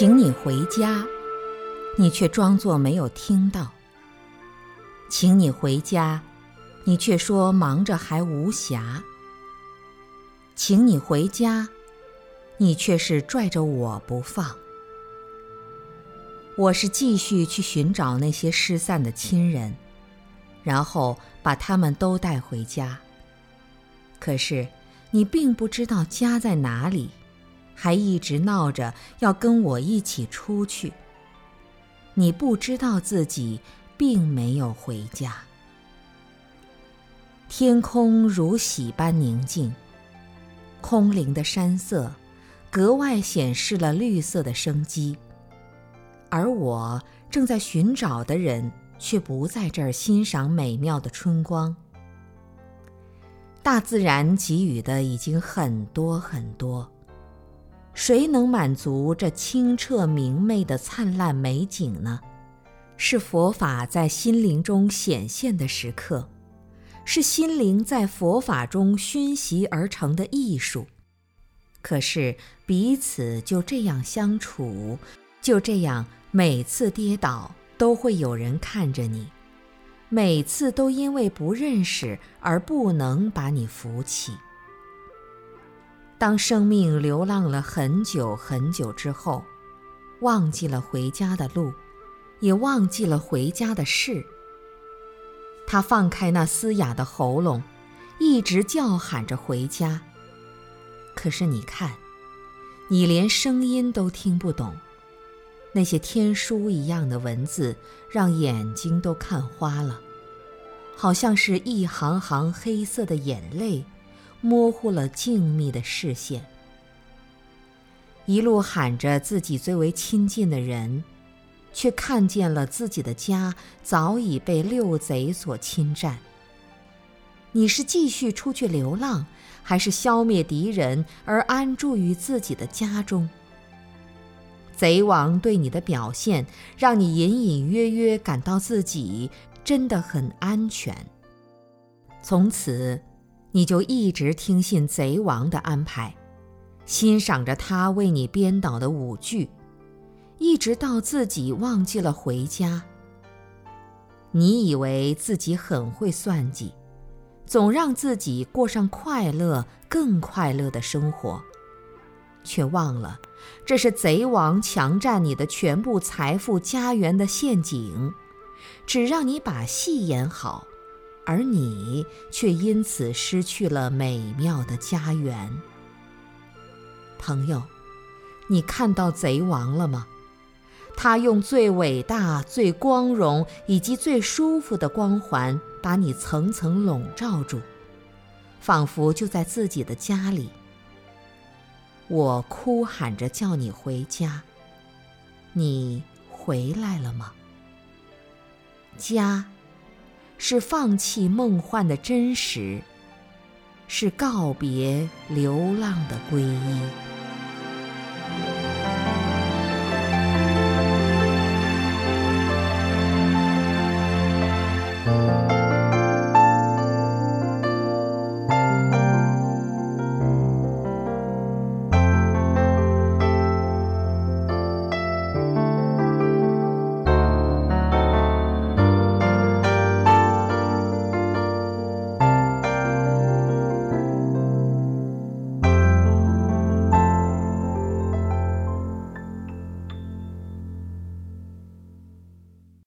请你回家，你却装作没有听到；请你回家，你却说忙着还无暇；请你回家，你却是拽着我不放。我是继续去寻找那些失散的亲人，然后把他们都带回家。可是你并不知道家在哪里。还一直闹着要跟我一起出去。你不知道自己并没有回家。天空如洗般宁静，空灵的山色格外显示了绿色的生机。而我正在寻找的人却不在这儿欣赏美妙的春光。大自然给予的已经很多很多。谁能满足这清澈明媚的灿烂美景呢？是佛法在心灵中显现的时刻，是心灵在佛法中熏习而成的艺术。可是彼此就这样相处，就这样每次跌倒都会有人看着你，每次都因为不认识而不能把你扶起。当生命流浪了很久很久之后，忘记了回家的路，也忘记了回家的事。他放开那嘶哑的喉咙，一直叫喊着回家。可是你看，你连声音都听不懂，那些天书一样的文字让眼睛都看花了，好像是一行行黑色的眼泪。模糊了静谧的视线，一路喊着自己最为亲近的人，却看见了自己的家早已被六贼所侵占。你是继续出去流浪，还是消灭敌人而安住于自己的家中？贼王对你的表现，让你隐隐约约感到自己真的很安全。从此。你就一直听信贼王的安排，欣赏着他为你编导的舞剧，一直到自己忘记了回家。你以为自己很会算计，总让自己过上快乐、更快乐的生活，却忘了这是贼王强占你的全部财富、家园的陷阱，只让你把戏演好。而你却因此失去了美妙的家园，朋友，你看到贼王了吗？他用最伟大、最光荣以及最舒服的光环，把你层层笼罩住，仿佛就在自己的家里。我哭喊着叫你回家，你回来了吗？家。是放弃梦幻的真实，是告别流浪的皈依。